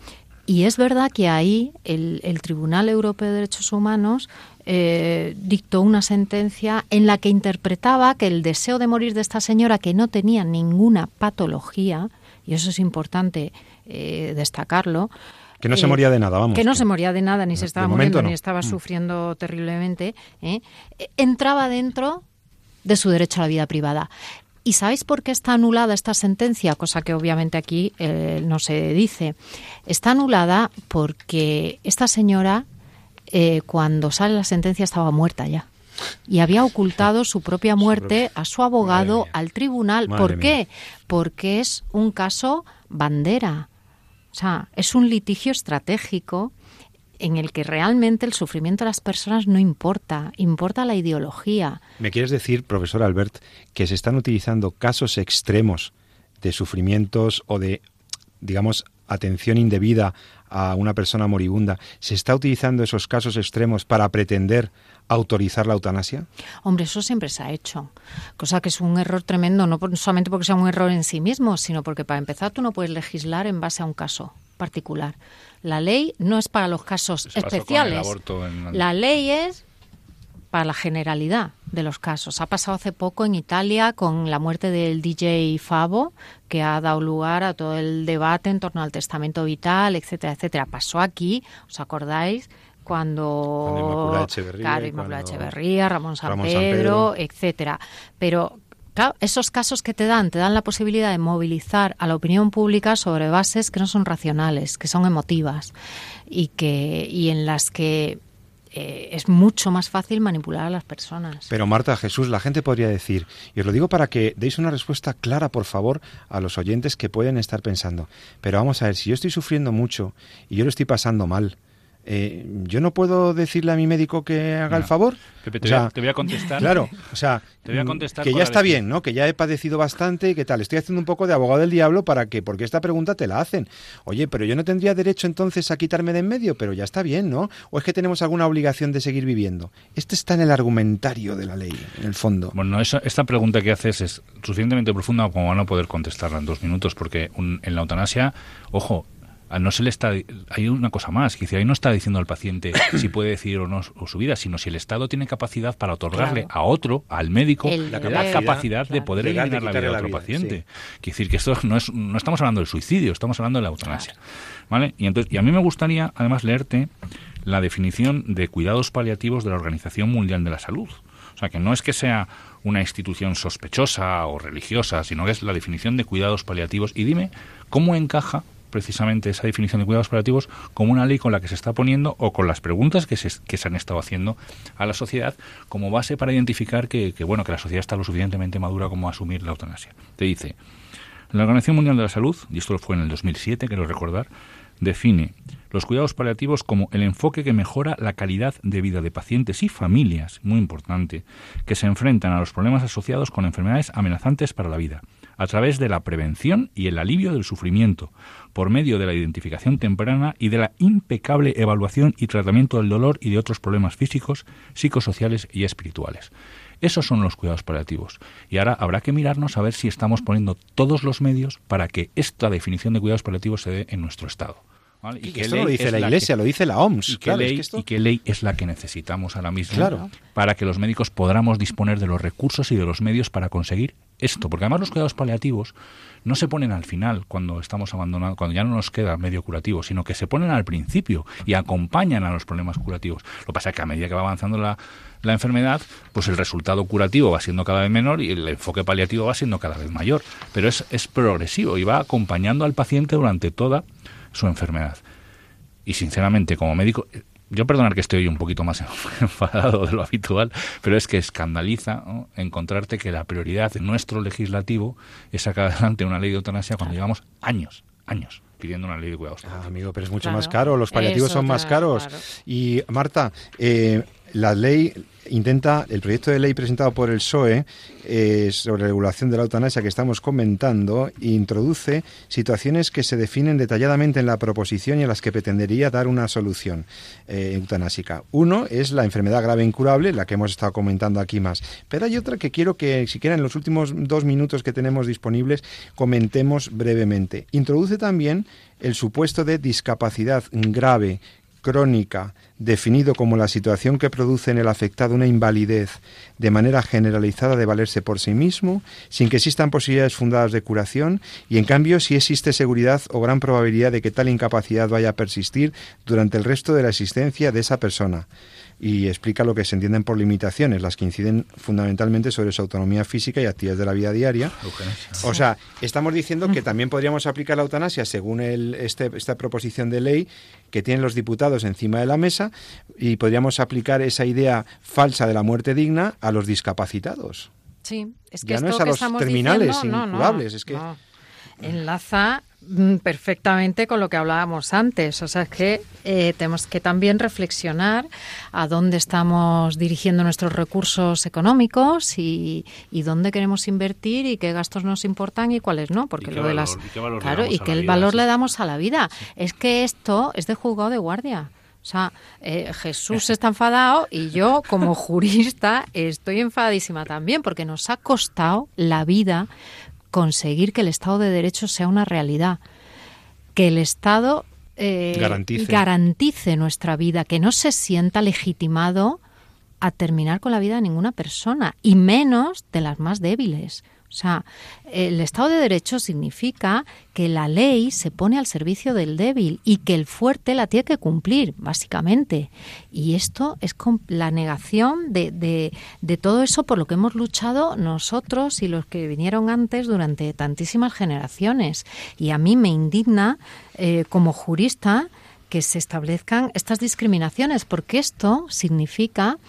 y es verdad que ahí el, Tribunal Europeo de Derechos Humanos eh, dictó una sentencia en la que interpretaba que el deseo de morir de esta señora, que no tenía ninguna patología, y eso es importante eh, destacarlo, que no se moría de nada, vamos. Que no se moría de nada, ni se estaba muriendo, ni estaba mm. sufriendo terriblemente. Entraba dentro de su derecho a la vida privada. ¿Y sabéis por qué está anulada esta sentencia? Cosa que obviamente aquí eh, no se dice. Está anulada porque esta señora, eh, cuando sale la sentencia, estaba muerta ya. Y había ocultado su propia muerte a su abogado, al tribunal. ¿Por qué? Porque es un caso bandera. O sea, es un litigio estratégico en el que realmente el sufrimiento de las personas no importa, importa la ideología. ¿Me quieres decir, profesor Albert, que se están utilizando casos extremos de sufrimientos o de, digamos, atención indebida a una persona moribunda, ¿se está utilizando esos casos extremos para pretender autorizar la eutanasia? Hombre, eso siempre se ha hecho, cosa que es un error tremendo, no solamente porque sea un error en sí mismo, sino porque para empezar tú no puedes legislar en base a un caso particular. La ley no es para los casos especiales. La ley es para la generalidad de los casos. Ha pasado hace poco en Italia con la muerte del DJ Favo, que ha dado lugar a todo el debate en torno al testamento vital, etcétera, etcétera. Pasó aquí, ¿os acordáis? Cuando, Echeverría, Echeverría Ramón San, Pedro, etcétera. Pero Claro, esos casos que te dan, te dan la posibilidad de movilizar a la opinión pública sobre bases que no son racionales, que son emotivas y que y en las que eh, es mucho más fácil manipular a las personas. Pero Marta, Jesús, la gente podría decir, y os lo digo para que deis una respuesta clara, por favor, a los oyentes que pueden estar pensando, pero vamos a ver, si yo estoy sufriendo mucho y yo lo estoy pasando mal, eh, ¿yo no puedo decirle a mi médico que haga el favor? Pepe, te, voy a, contestar. Claro, o sea, que ya está bien, ¿no? Que ya he padecido bastante y que tal. Estoy haciendo un poco de abogado del diablo para que, porque esta pregunta te la hacen. Oye, pero yo no tendría derecho entonces a quitarme de en medio, pero ya está bien, ¿no? ¿O es que tenemos alguna obligación de seguir viviendo? Este está en el argumentario de la ley, en el fondo. Bueno, esta pregunta que haces es suficientemente profunda como van a poder contestarla en dos minutos, porque en la eutanasia, ojo, no se le está hay una cosa más que ahí no está diciendo al paciente si puede decidir o no su vida sino si el Estado tiene capacidad para otorgarle a otro al médico la capacidad, de poder eliminar la vida de otro paciente. quiere decir que esto no es no estamos hablando del suicidio estamos hablando de la eutanasia. Vale y entonces y a mí me gustaría además leerte la definición de cuidados paliativos de la Organización Mundial de la Salud. O sea que no es que sea una institución sospechosa o religiosa, sino que es la definición de cuidados paliativos. Y dime cómo encaja precisamente esa definición de cuidados paliativos como una ley con la que se está poniendo o con las preguntas que se, que se han estado haciendo a la sociedad como base para identificar que, bueno que la sociedad está lo suficientemente madura como asumir la eutanasia. Te dice, la Organización Mundial de la Salud, y esto fue en el 2007, quiero recordar, define los cuidados paliativos como el enfoque que mejora la calidad de vida de pacientes y familias, muy importante, que se enfrentan a los problemas asociados con enfermedades amenazantes para la vida, a través de la prevención y el alivio del sufrimiento, por medio de la identificación temprana y de la impecable evaluación y tratamiento del dolor y de otros problemas físicos, psicosociales y espirituales. Esos son los cuidados paliativos. Y ahora habrá que mirarnos a ver si estamos poniendo todos los medios para que esta definición de cuidados paliativos se dé en nuestro Estado. Y, que esto lo dice la Iglesia, lo dice la OMS. ¿Y qué, ley, ¿Y qué ley es la que necesitamos ahora mismo para que los médicos podamos disponer de los recursos y de los medios para conseguir esto? Porque además los cuidados paliativos no se ponen al final cuando estamos abandonando, cuando ya no nos queda medio curativo, sino que se ponen al principio y acompañan a los problemas curativos. Lo que pasa es que a medida que va avanzando la, la enfermedad, pues el resultado curativo va siendo cada vez menor y el enfoque paliativo va siendo cada vez mayor. Pero es, es progresivo y va acompañando al paciente durante toda su enfermedad. Y sinceramente, como médico, yo perdonar que estoy un poquito más enfadado de lo habitual, pero es que escandaliza encontrarte que la prioridad de nuestro legislativo es sacar adelante una ley de eutanasia cuando llevamos años, años pidiendo una ley de cuidados. Ah, amigo, pero es mucho más caro, los paliativos son más caros. Y Marta, eh, la ley intenta, el proyecto de ley presentado por el PSOE eh, sobre regulación de la eutanasia que estamos comentando, introduce situaciones que se definen detalladamente en la proposición y a las que pretendería dar una solución eh, eutanásica. Uno es la enfermedad grave incurable, la que hemos estado comentando aquí más. Pero hay otra que quiero que, siquiera en los últimos dos minutos que tenemos disponibles, comentemos brevemente. Introduce también el supuesto de discapacidad grave crónica, definido como la situación que produce en el afectado una invalidez de manera generalizada de valerse por sí mismo, sin que existan posibilidades fundadas de curación, y en cambio si existe seguridad o gran probabilidad de que tal incapacidad vaya a persistir durante el resto de la existencia de esa persona y explica lo que se entienden por limitaciones, las que inciden fundamentalmente sobre su autonomía física y actividades de la vida diaria. O sea, estamos diciendo que también podríamos aplicar la eutanasia según el, este, esta proposición de ley que tienen los diputados encima de la mesa y podríamos aplicar esa idea falsa de la muerte digna a los discapacitados. Sí, es que ya no es a los terminales, incurables, es que enlaza perfectamente con lo que hablábamos antes. O sea, es que eh, tenemos que también reflexionar a dónde estamos dirigiendo nuestros recursos económicos y, dónde queremos invertir y qué gastos nos importan y cuáles no. Porque lo de las. claro, y qué valor le damos a la vida. Es que esto es de juzgado de guardia. O sea, eh, Jesús está enfadado y yo, como jurista, estoy enfadísima también porque nos ha costado la vida conseguir que el Estado de Derecho sea una realidad, que el Estado eh, garantice. nuestra vida, que no se sienta legitimado a terminar con la vida de ninguna persona, y menos de las más débiles. O sea, el Estado de Derecho significa que la ley se pone al servicio del débil y que el fuerte la tiene que cumplir, básicamente. Y esto es la negación de, de, todo eso por lo que hemos luchado nosotros y los que vinieron antes durante tantísimas generaciones. Y a mí me indigna, eh, como jurista, que se establezcan estas discriminaciones, porque esto significa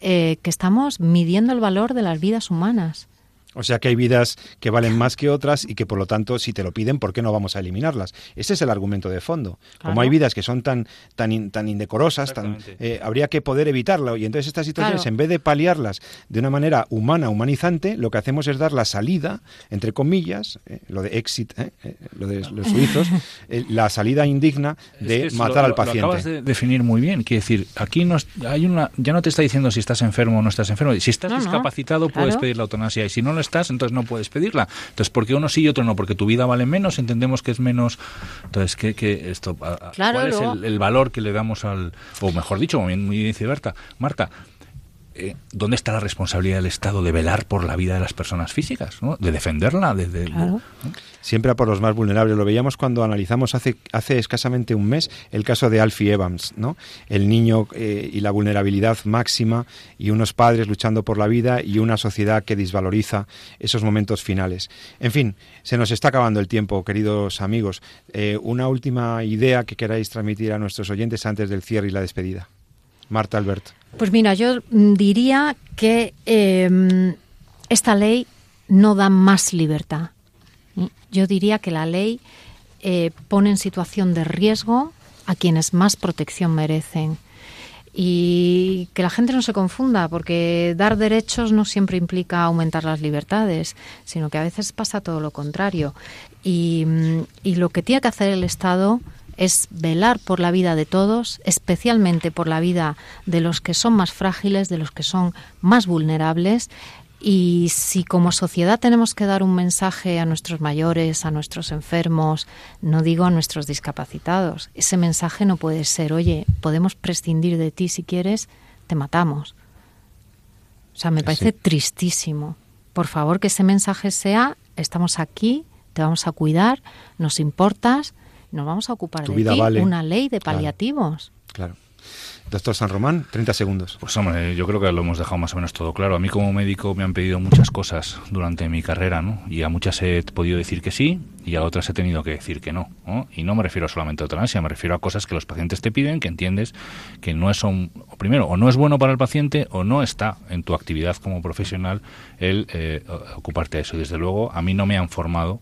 eh, que estamos midiendo el valor de las vidas humanas. O sea que hay vidas que valen más que otras y que por lo tanto si te lo piden, ¿por qué no vamos a eliminarlas? Ese es el argumento de fondo. Como hay vidas que son tan tan tan indecorosas, tan, eh, habría que poder evitarlo. Y entonces estas situaciones en vez de paliarlas de una manera humana, humanizante, lo que hacemos es dar la salida, entre comillas, eh, lo de exit, eh, lo de los suizos, la salida indigna de matar al paciente. Lo acabas de definir muy bien, quiere decir, aquí no, hay una ya no te está diciendo si estás enfermo o no estás enfermo, si estás discapacitado puedes pedir la eutanasia. Y si no lo estás, entonces no puedes pedirla. Entonces, ¿por qué uno sí y otro no? Porque tu vida vale menos, entendemos que es menos. Entonces, ¿qué, qué esto, ¿cuál es el, valor que le damos al. O mejor dicho, como bien dice Berta, Marta, eh, ¿dónde está la responsabilidad del Estado de velar por la vida de las personas físicas? De defenderla. desde Siempre a por los más vulnerables. Lo veíamos cuando analizamos hace, hace escasamente un mes el caso de Alfie Evans, ¿no? el niño eh, y la vulnerabilidad máxima y unos padres luchando por la vida y una sociedad que desvaloriza esos momentos finales. En fin, se nos está acabando el tiempo, queridos amigos. Eh, una última idea que queráis transmitir a nuestros oyentes antes del cierre y la despedida. Marta Albert. Pues mira, yo diría que em, esta ley no da más libertad. Yo diría que la ley eh, pone en situación de riesgo a quienes más protección merecen. Y que la gente no se confunda, porque dar derechos no siempre implica aumentar las libertades, sino que a veces pasa todo lo contrario. y lo que tiene que hacer el Estado es velar por la vida de todos, especialmente por la vida de los que son más frágiles, de los que son más vulnerables. Y si como sociedad tenemos que dar un mensaje a nuestros mayores, a nuestros enfermos, no digo a nuestros discapacitados, ese mensaje no puede ser, oye, podemos prescindir de ti si quieres, te matamos. O sea, me parece tristísimo. Por favor, que ese mensaje sea, estamos aquí, te vamos a cuidar, nos importas, nos vamos a ocupar de ti, una ley de paliativos. Claro. Doctor San Román, 30 segundos. Pues hombre, yo creo que lo hemos dejado más o menos todo claro. A mí como médico me han pedido muchas cosas durante mi carrera, ¿no? Y a muchas he podido decir que sí y a otras he tenido que decir que no. Y no me refiero solamente a eutanasia, me refiero a cosas que los pacientes te piden, que entiendes que no es un, primero, o no es bueno para el paciente o no está en tu actividad como profesional el eh, ocuparte de eso. Y desde luego a mí no me han formado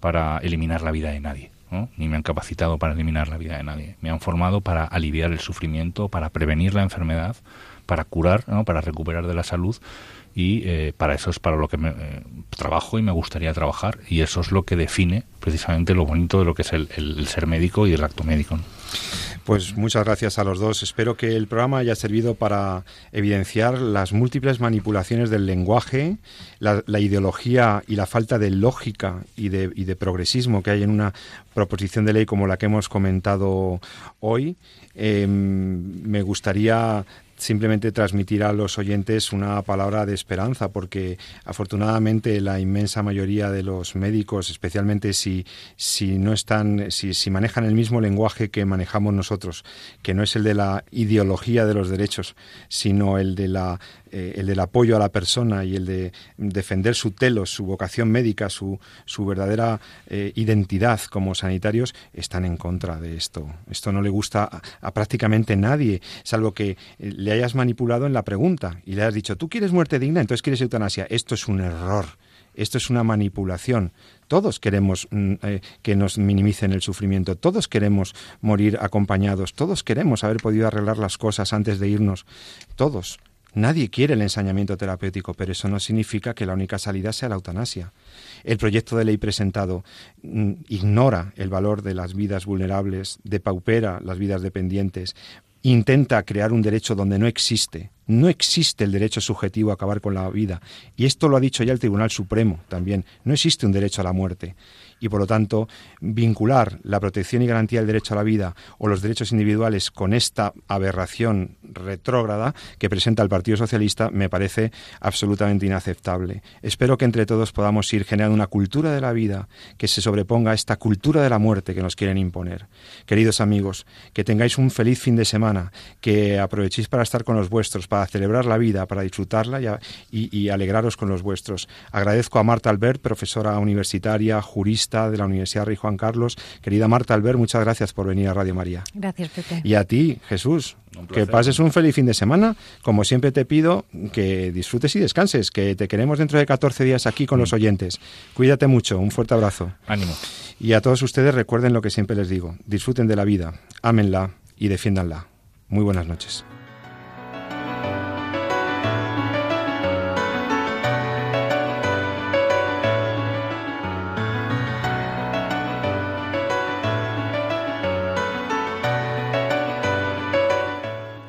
para eliminar la vida de nadie ni me han capacitado para eliminar la vida de nadie. Me han formado para aliviar el sufrimiento, para prevenir la enfermedad, para curar, para recuperar de la salud y eh, para eso es para lo que me, eh, trabajo y me gustaría trabajar y eso es lo que define precisamente lo bonito de lo que es el, ser médico y el acto médico. Pues muchas gracias a los dos. Espero que el programa haya servido para evidenciar las múltiples manipulaciones del lenguaje, la, ideología y la falta de lógica y de, y de, progresismo que hay en una proposición de ley como la que hemos comentado hoy. Em, me gustaría simplemente transmitir a los oyentes una palabra de esperanza, porque afortunadamente la inmensa mayoría de los médicos, especialmente si, si no están, si, si manejan el mismo lenguaje que manejamos nosotros, que no es el de la ideología de los derechos, sino el de la eh, el del apoyo a la persona y el de defender su telos, su vocación médica, su, su verdadera eh, identidad como sanitarios, están en contra de esto. Esto no le gusta a, prácticamente nadie, salvo que eh, le hayas manipulado en la pregunta y le hayas dicho, tú quieres muerte digna, entonces quieres eutanasia. Esto es un error. Esto es una manipulación. Todos queremos mm, que nos minimicen el sufrimiento, todos queremos morir acompañados, todos queremos haber podido arreglar las cosas antes de irnos, todos. Nadie quiere el ensañamiento terapéutico, pero eso no significa que la única salida sea la eutanasia. El proyecto de ley presentado mm, ignora el valor de las vidas vulnerables, depaupera las vidas dependientes, intenta crear un derecho donde no existe. No existe el derecho subjetivo a acabar con la vida. Y esto lo ha dicho ya el Tribunal Supremo también. No existe un derecho a la muerte y por lo tanto vincular la protección y garantía del derecho a la vida o los derechos individuales con esta aberración retrógrada que presenta el Partido Socialista me parece absolutamente inaceptable. Espero que entre todos podamos ir generando una cultura de la vida que se sobreponga a esta cultura de la muerte que nos quieren imponer. Queridos amigos, que tengáis un feliz fin de semana, que aprovechéis para estar con los vuestros, para celebrar la vida, para disfrutarla y, alegraros con los vuestros. Agradezco a Marta Albert, profesora universitaria, jurista de la Universidad Rey Juan Carlos. Querida Marta Albert, muchas gracias por venir a Radio María. Gracias, Pepe. Y a ti, Jesús, que pases un feliz fin de semana. Como siempre te pido que disfrutes y descanses, que te queremos dentro de 14 días aquí con los mm. oyentes. Cuídate mucho, un fuerte abrazo. Ánimo. Y a todos ustedes recuerden lo que siempre les digo, disfruten de la vida, ámenla y defiéndanla. Muy buenas noches.